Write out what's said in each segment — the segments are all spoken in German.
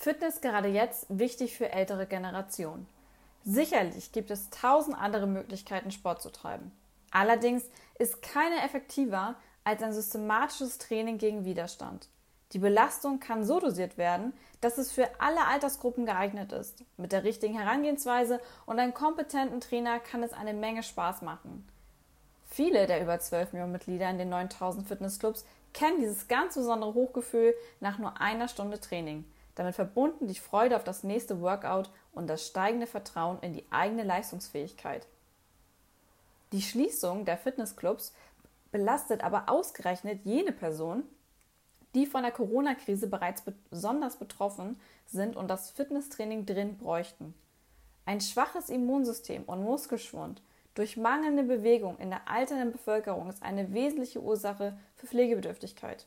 Fitness gerade jetzt wichtig für ältere Generationen. Sicherlich gibt es tausend andere Möglichkeiten, Sport zu treiben. Allerdings ist keine effektiver als ein systematisches Training gegen Widerstand. Die Belastung kann so dosiert werden, dass es für alle Altersgruppen geeignet ist. Mit der richtigen Herangehensweise und einem kompetenten Trainer kann es eine Menge Spaß machen. Viele der über 12 Millionen Mitglieder in den 9000 Fitnessclubs kennen dieses ganz besondere Hochgefühl nach nur einer Stunde Training. Damit verbunden die Freude auf das nächste Workout und das steigende Vertrauen in die eigene Leistungsfähigkeit. Die Schließung der Fitnessclubs belastet aber ausgerechnet jene Personen, die von der Corona-Krise bereits besonders betroffen sind und das Fitnesstraining drin bräuchten. Ein schwaches Immunsystem und Muskelschwund durch mangelnde Bewegung in der alternden Bevölkerung ist eine wesentliche Ursache für Pflegebedürftigkeit.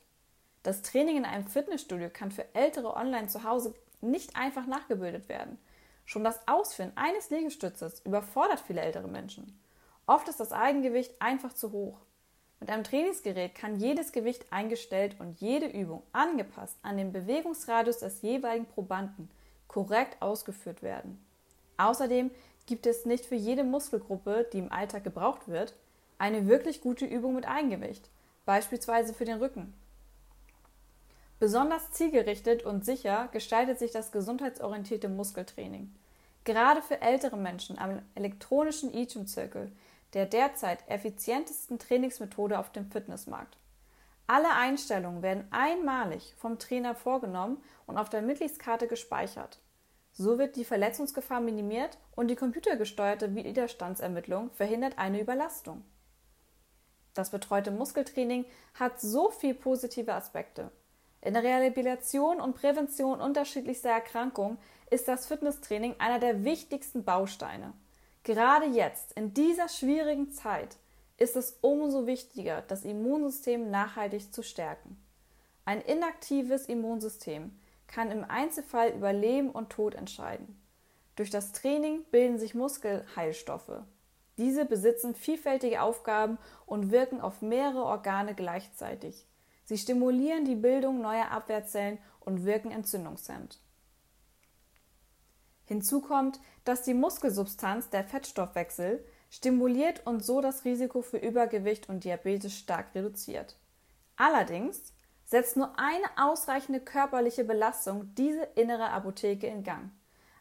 Das Training in einem Fitnessstudio kann für Ältere online zu Hause nicht einfach nachgebildet werden. Schon das Ausführen eines Liegestützes überfordert viele ältere Menschen. Oft ist das Eigengewicht einfach zu hoch. Mit einem Trainingsgerät kann jedes Gewicht eingestellt und jede Übung angepasst an den Bewegungsradius des jeweiligen Probanden korrekt ausgeführt werden. Außerdem gibt es nicht für jede Muskelgruppe, die im Alltag gebraucht wird, eine wirklich gute Übung mit Eigengewicht, beispielsweise für den Rücken. Besonders zielgerichtet und sicher gestaltet sich das gesundheitsorientierte Muskeltraining. Gerade für ältere Menschen am elektronischen E-Gym-Zirkel, der derzeit effizientesten Trainingsmethode auf dem Fitnessmarkt. Alle Einstellungen werden einmalig vom Trainer vorgenommen und auf der Mitgliedskarte gespeichert. So wird die Verletzungsgefahr minimiert und die computergesteuerte Widerstandsermittlung verhindert eine Überlastung. Das betreute Muskeltraining hat so viele positive Aspekte. In der Rehabilitation und Prävention unterschiedlichster Erkrankungen ist das Fitnesstraining einer der wichtigsten Bausteine. Gerade jetzt, in dieser schwierigen Zeit, ist es umso wichtiger, das Immunsystem nachhaltig zu stärken. Ein inaktives Immunsystem kann im Einzelfall über Leben und Tod entscheiden. Durch das Training bilden sich Muskelheilstoffe. Diese besitzen vielfältige Aufgaben und wirken auf mehrere Organe gleichzeitig. Sie stimulieren die Bildung neuer Abwehrzellen und wirken entzündungshemmend. Hinzu kommt, dass die Muskelsubstanz der Fettstoffwechsel stimuliert und so das Risiko für Übergewicht und Diabetes stark reduziert. Allerdings setzt nur eine ausreichende körperliche Belastung diese innere Apotheke in Gang.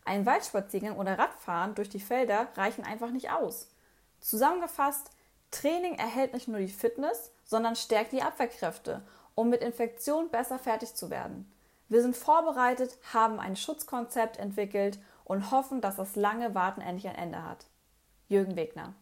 Ein Waldspaziergang oder Radfahren durch die Felder reichen einfach nicht aus. Zusammengefasst, Training erhält nicht nur die Fitness, sondern stärkt die Abwehrkräfte um mit Infektionen besser fertig zu werden. Wir sind vorbereitet, haben ein Schutzkonzept entwickelt und hoffen, dass das lange Warten endlich ein Ende hat. Jürgen Wegner